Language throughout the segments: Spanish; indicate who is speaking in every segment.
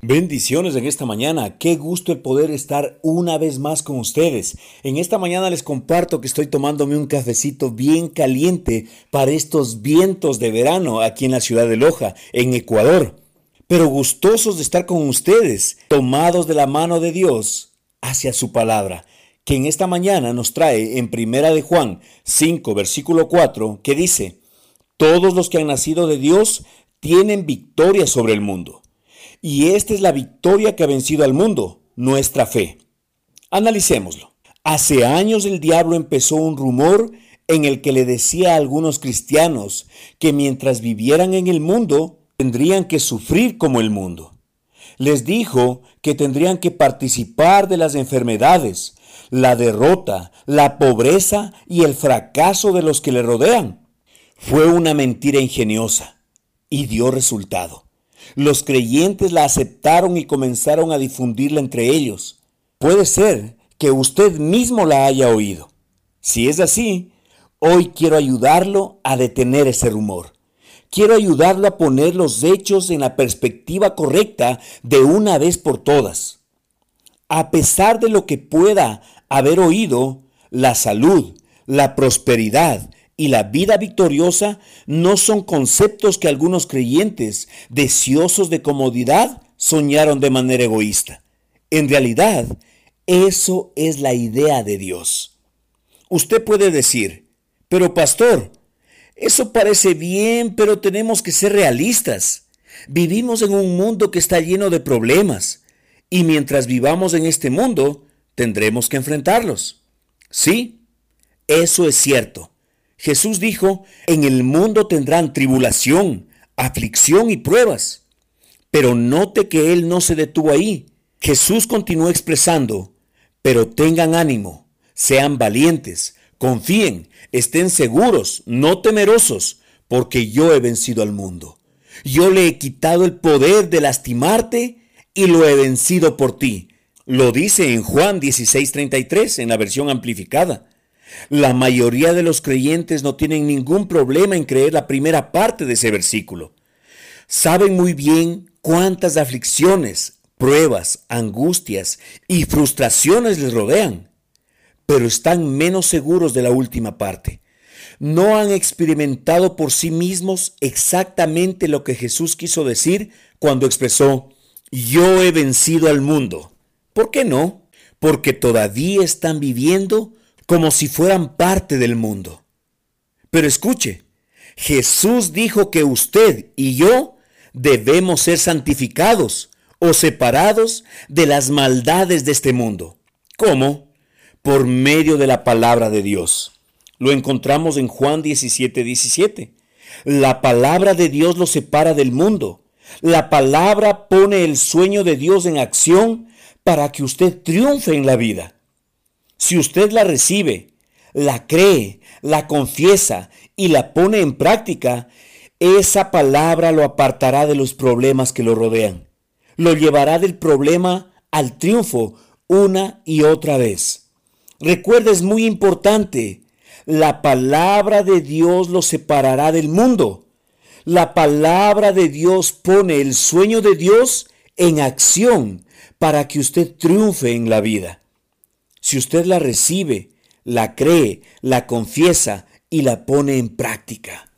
Speaker 1: Bendiciones en esta mañana. Qué gusto el poder estar una vez más con ustedes. En esta mañana les comparto que estoy tomándome un cafecito bien caliente para estos vientos de verano aquí en la ciudad de Loja, en Ecuador. Pero gustosos de estar con ustedes, tomados de la mano de Dios hacia su palabra, que en esta mañana nos trae en Primera de Juan 5, versículo 4, que dice: Todos los que han nacido de Dios tienen victoria sobre el mundo. Y esta es la victoria que ha vencido al mundo, nuestra fe. Analicémoslo. Hace años el diablo empezó un rumor en el que le decía a algunos cristianos que mientras vivieran en el mundo tendrían que sufrir como el mundo. Les dijo que tendrían que participar de las enfermedades, la derrota, la pobreza y el fracaso de los que le rodean. Fue una mentira ingeniosa y dio resultado. Los creyentes la aceptaron y comenzaron a difundirla entre ellos. Puede ser que usted mismo la haya oído. Si es así, hoy quiero ayudarlo a detener ese rumor. Quiero ayudarlo a poner los hechos en la perspectiva correcta de una vez por todas. A pesar de lo que pueda haber oído, la salud, la prosperidad y la vida victoriosa no son conceptos que algunos creyentes, deseosos de comodidad, soñaron de manera egoísta. En realidad, eso es la idea de Dios. Usted puede decir, pero pastor, eso parece bien, pero tenemos que ser realistas. Vivimos en un mundo que está lleno de problemas y mientras vivamos en este mundo, tendremos que enfrentarlos. Sí, eso es cierto. Jesús dijo, en el mundo tendrán tribulación, aflicción y pruebas. Pero note que Él no se detuvo ahí. Jesús continuó expresando, pero tengan ánimo, sean valientes, confíen, estén seguros, no temerosos, porque yo he vencido al mundo. Yo le he quitado el poder de lastimarte y lo he vencido por ti. Lo dice en Juan 16:33 en la versión amplificada. La mayoría de los creyentes no tienen ningún problema en creer la primera parte de ese versículo. Saben muy bien cuántas aflicciones, pruebas, angustias y frustraciones les rodean, pero están menos seguros de la última parte. No han experimentado por sí mismos exactamente lo que Jesús quiso decir cuando expresó, yo he vencido al mundo. ¿Por qué no? Porque todavía están viviendo como si fueran parte del mundo. Pero escuche, Jesús dijo que usted y yo debemos ser santificados o separados de las maldades de este mundo. ¿Cómo? Por medio de la palabra de Dios. Lo encontramos en Juan 17, 17. La palabra de Dios lo separa del mundo. La palabra pone el sueño de Dios en acción para que usted triunfe en la vida. Si usted la recibe, la cree, la confiesa y la pone en práctica, esa palabra lo apartará de los problemas que lo rodean. Lo llevará del problema al triunfo una y otra vez. Recuerda, es muy importante, la palabra de Dios lo separará del mundo. La palabra de Dios pone el sueño de Dios en acción para que usted triunfe en la vida. Si usted la recibe, la cree, la confiesa y la pone en práctica.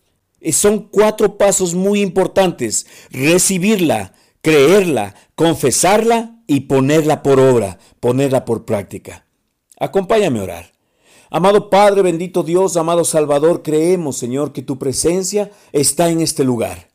Speaker 1: Son cuatro pasos muy importantes. Recibirla, creerla, confesarla y ponerla por obra, ponerla por práctica. Acompáñame a orar. Amado Padre, bendito Dios, amado Salvador, creemos, Señor, que tu presencia está en este lugar.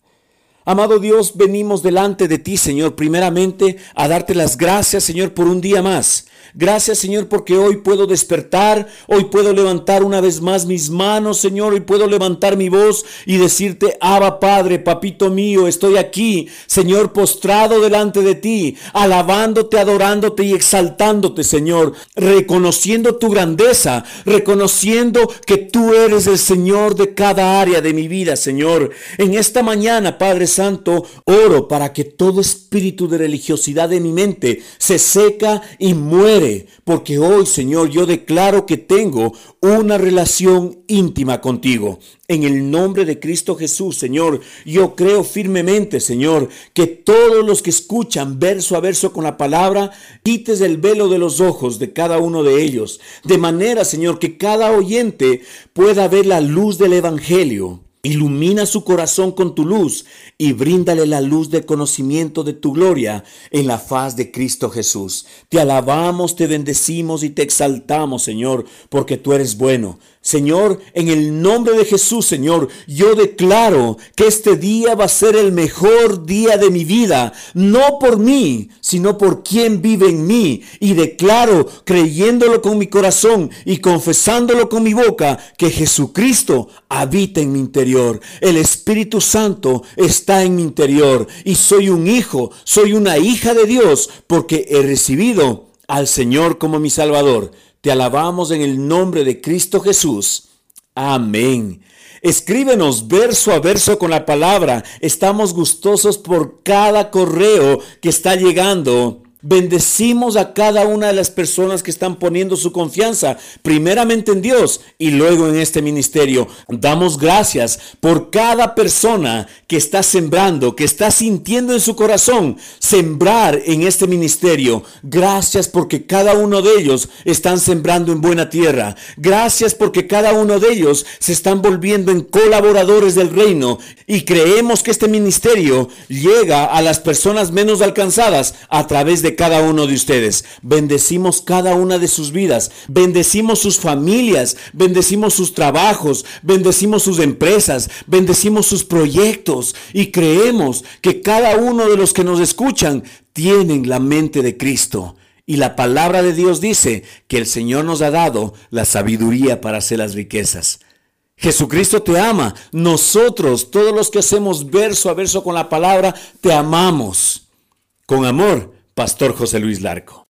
Speaker 1: Amado Dios, venimos delante de ti, Señor, primeramente a darte las gracias, Señor, por un día más. Gracias Señor porque hoy puedo despertar, hoy puedo levantar una vez más mis manos Señor, hoy puedo levantar mi voz y decirte, Abba Padre, papito mío, estoy aquí, Señor, postrado delante de ti, alabándote, adorándote y exaltándote Señor, reconociendo tu grandeza, reconociendo que tú eres el Señor de cada área de mi vida Señor. En esta mañana, Padre Santo, oro para que todo espíritu de religiosidad de mi mente se seca y muere, porque hoy, Señor, yo declaro que tengo una relación íntima contigo. En el nombre de Cristo Jesús, Señor, yo creo firmemente, Señor, que todos los que escuchan verso a verso con la palabra, quites el velo de los ojos de cada uno de ellos, de manera, Señor, que cada oyente pueda ver la luz del Evangelio Ilumina su corazón con tu luz y bríndale la luz del conocimiento de tu gloria en la faz de Cristo Jesús. Te alabamos, te bendecimos y te exaltamos, Señor, porque tú eres bueno. Señor, en el nombre de Jesús, Señor, yo declaro que este día va a ser el mejor día de mi vida, no por mí, sino por quien vive en mí. Y declaro, creyéndolo con mi corazón y confesándolo con mi boca, que Jesucristo habita en mi interior. El Espíritu Santo está en mi interior y soy un hijo, soy una hija de Dios, porque he recibido al Señor como mi Salvador. Te alabamos en el nombre de Cristo Jesús. Amén. Escríbenos verso a verso con la palabra. Estamos gustosos por cada correo que está llegando Bendecimos a cada una de las personas que están poniendo su confianza primeramente en Dios y luego en este ministerio. Damos gracias por cada persona que está sembrando, que está sintiendo en su corazón sembrar en este ministerio. Gracias porque cada uno de ellos están sembrando en buena tierra. Gracias porque cada uno de ellos se están volviendo en colaboradores del reino y creemos que este ministerio llega a las personas menos alcanzadas a través de cada uno de ustedes. Bendecimos cada una de sus vidas. Bendecimos sus familias. Bendecimos sus trabajos. Bendecimos sus empresas. Bendecimos sus proyectos. Y creemos que cada uno de los que nos escuchan tienen la mente de Cristo. Y la palabra de Dios dice que el Señor nos ha dado la sabiduría para hacer las riquezas. Jesucristo te ama. Nosotros, todos los que hacemos verso a verso con la palabra, te amamos. Con amor Pastor José Luis Larco.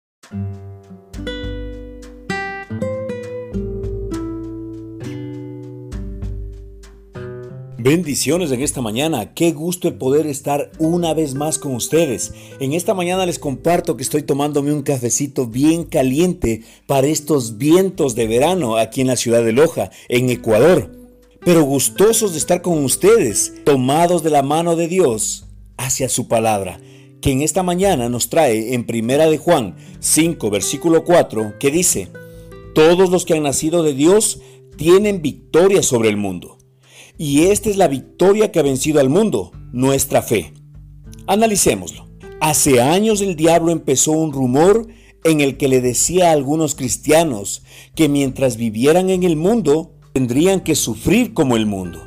Speaker 1: Bendiciones en esta mañana. Qué gusto el poder estar una vez más con ustedes. En esta mañana les comparto que estoy tomándome un cafecito bien caliente para estos vientos de verano aquí en la ciudad de Loja, en Ecuador. Pero gustosos de estar con ustedes, tomados de la mano de Dios hacia su palabra que en esta mañana nos trae en Primera de Juan 5, versículo 4, que dice, Todos los que han nacido de Dios tienen victoria sobre el mundo. Y esta es la victoria que ha vencido al mundo, nuestra fe. Analicémoslo. Hace años el diablo empezó un rumor en el que le decía a algunos cristianos que mientras vivieran en el mundo, tendrían que sufrir como el mundo.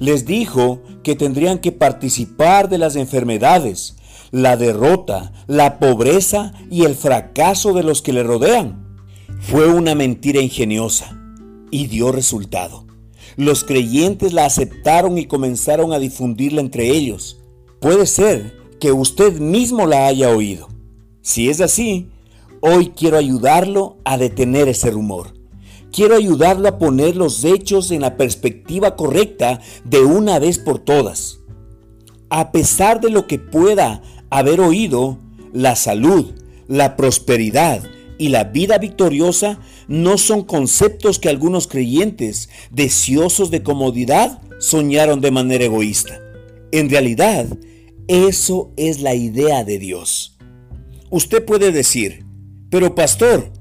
Speaker 1: Les dijo que tendrían que participar de las enfermedades, la derrota, la pobreza y el fracaso de los que le rodean. Fue una mentira ingeniosa y dio resultado. Los creyentes la aceptaron y comenzaron a difundirla entre ellos. Puede ser que usted mismo la haya oído. Si es así, hoy quiero ayudarlo a detener ese rumor. Quiero ayudarlo a poner los hechos en la perspectiva correcta de una vez por todas. A pesar de lo que pueda haber oído, la salud, la prosperidad y la vida victoriosa no son conceptos que algunos creyentes, deseosos de comodidad, soñaron de manera egoísta. En realidad, eso es la idea de Dios. Usted puede decir, pero pastor,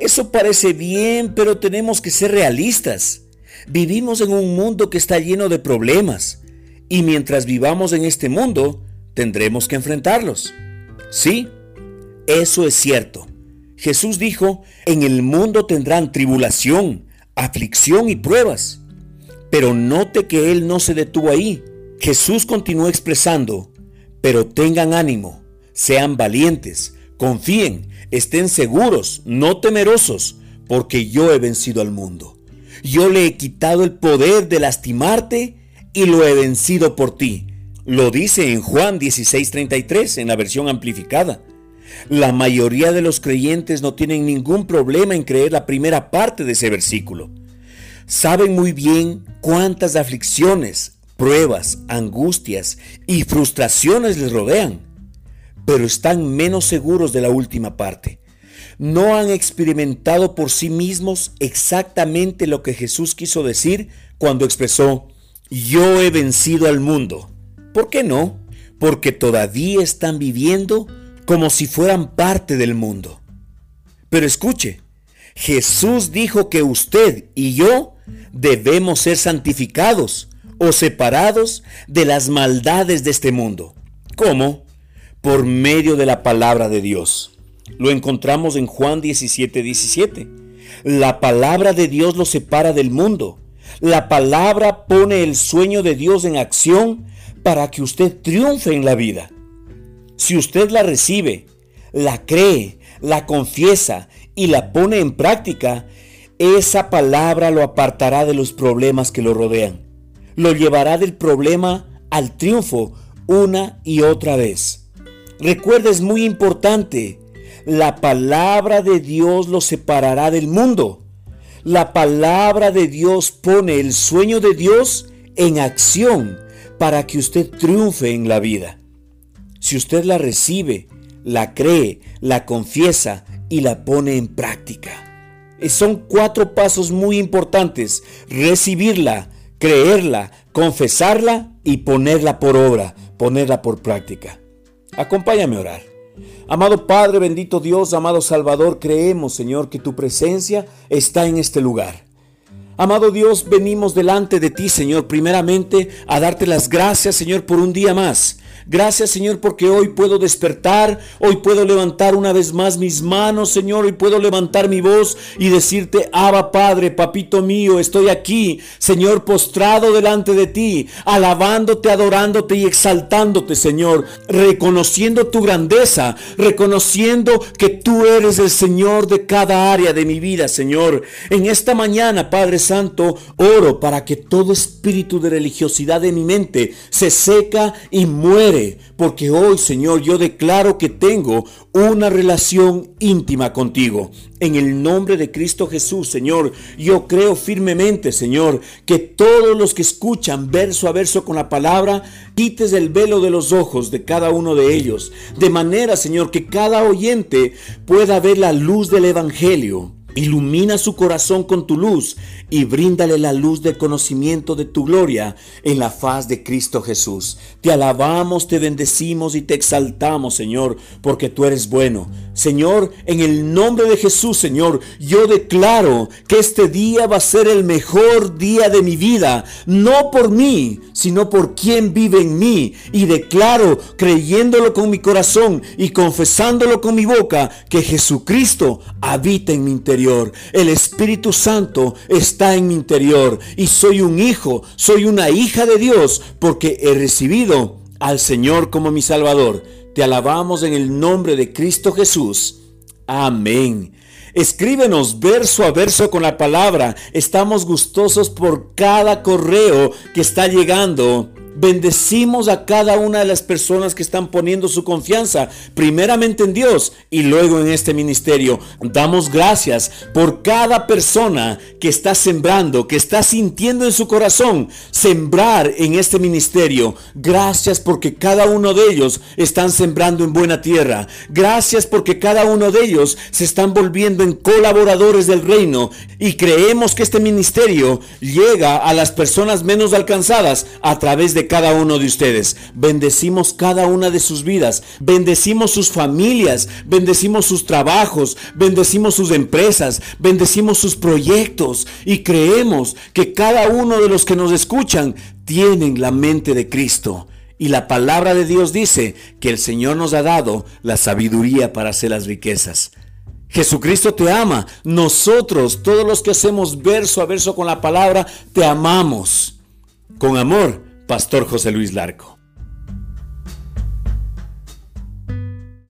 Speaker 1: eso parece bien, pero tenemos que ser realistas. Vivimos en un mundo que está lleno de problemas, y mientras vivamos en este mundo, tendremos que enfrentarlos. Sí, eso es cierto. Jesús dijo, en el mundo tendrán tribulación, aflicción y pruebas. Pero note que Él no se detuvo ahí. Jesús continuó expresando, pero tengan ánimo, sean valientes, confíen, estén seguros, no temerosos, porque yo he vencido al mundo. Yo le he quitado el poder de lastimarte y lo he vencido por ti. Lo dice en Juan 16:33 en la versión amplificada. La mayoría de los creyentes no tienen ningún problema en creer la primera parte de ese versículo. Saben muy bien cuántas aflicciones, pruebas, angustias y frustraciones les rodean, pero están menos seguros de la última parte. No han experimentado por sí mismos exactamente lo que Jesús quiso decir cuando expresó, yo he vencido al mundo. ¿Por qué no? Porque todavía están viviendo como si fueran parte del mundo. Pero escuche, Jesús dijo que usted y yo debemos ser santificados o separados de las maldades de este mundo. ¿Cómo? Por medio de la palabra de Dios. Lo encontramos en Juan 17, 17. La palabra de Dios lo separa del mundo. La palabra pone el sueño de Dios en acción para que usted triunfe en la vida. Si usted la recibe, la cree, la confiesa y la pone en práctica, esa palabra lo apartará de los problemas que lo rodean. Lo llevará del problema al triunfo una y otra vez. Recuerda, es muy importante, la palabra de Dios lo separará del mundo. La palabra de Dios pone el sueño de Dios en acción para que usted triunfe en la vida. Si usted la recibe, la cree, la confiesa y la pone en práctica. Son cuatro pasos muy importantes. Recibirla, creerla, confesarla y ponerla por obra, ponerla por práctica. Acompáñame a orar. Amado Padre, bendito Dios, amado Salvador, creemos, Señor, que tu presencia está en este lugar. Amado Dios, venimos delante de ti, Señor, primeramente a darte las gracias, Señor, por un día más. Gracias Señor porque hoy puedo despertar, hoy puedo levantar una vez más mis manos Señor, hoy puedo levantar mi voz y decirte, Abba Padre, papito mío, estoy aquí, Señor, postrado delante de ti, alabándote, adorándote y exaltándote Señor, reconociendo tu grandeza, reconociendo que tú eres el Señor de cada área de mi vida Señor. En esta mañana, Padre Santo, oro para que todo espíritu de religiosidad de mi mente se seca y muere porque hoy, Señor, yo declaro que tengo una relación íntima contigo. En el nombre de Cristo Jesús, Señor, yo creo firmemente, Señor, que todos los que escuchan verso a verso con la palabra, quites el velo de los ojos de cada uno de ellos, de manera, Señor, que cada oyente pueda ver la luz del Evangelio Ilumina su corazón con tu luz y bríndale la luz del conocimiento de tu gloria en la faz de Cristo Jesús. Te alabamos, te bendecimos y te exaltamos, Señor, porque tú eres bueno. Señor, en el nombre de Jesús, Señor, yo declaro que este día va a ser el mejor día de mi vida, no por mí, sino por quien vive en mí. Y declaro, creyéndolo con mi corazón y confesándolo con mi boca, que Jesucristo habita en mi interior el Espíritu Santo está en mi interior y soy un hijo, soy una hija de Dios porque he recibido al Señor como mi Salvador. Te alabamos en el nombre de Cristo Jesús. Amén. Escríbenos verso a verso con la palabra. Estamos gustosos por cada correo que está llegando Bendecimos a cada una de las personas que están poniendo su confianza primeramente en Dios y luego en este ministerio. Damos gracias por cada persona que está sembrando, que está sintiendo en su corazón sembrar en este ministerio. Gracias porque cada uno de ellos están sembrando en buena tierra. Gracias porque cada uno de ellos se están volviendo en colaboradores del reino y creemos que este ministerio llega a las personas menos alcanzadas a través de cada uno de ustedes. Bendecimos cada una de sus vidas. Bendecimos sus familias. Bendecimos sus trabajos. Bendecimos sus empresas. Bendecimos sus proyectos. Y creemos que cada uno de los que nos escuchan tienen la mente de Cristo. Y la palabra de Dios dice que el Señor nos ha dado la sabiduría para hacer las riquezas. Jesucristo te ama. Nosotros, todos los que hacemos verso a verso con la palabra, te amamos. Con amor Pastor José Luis Larco.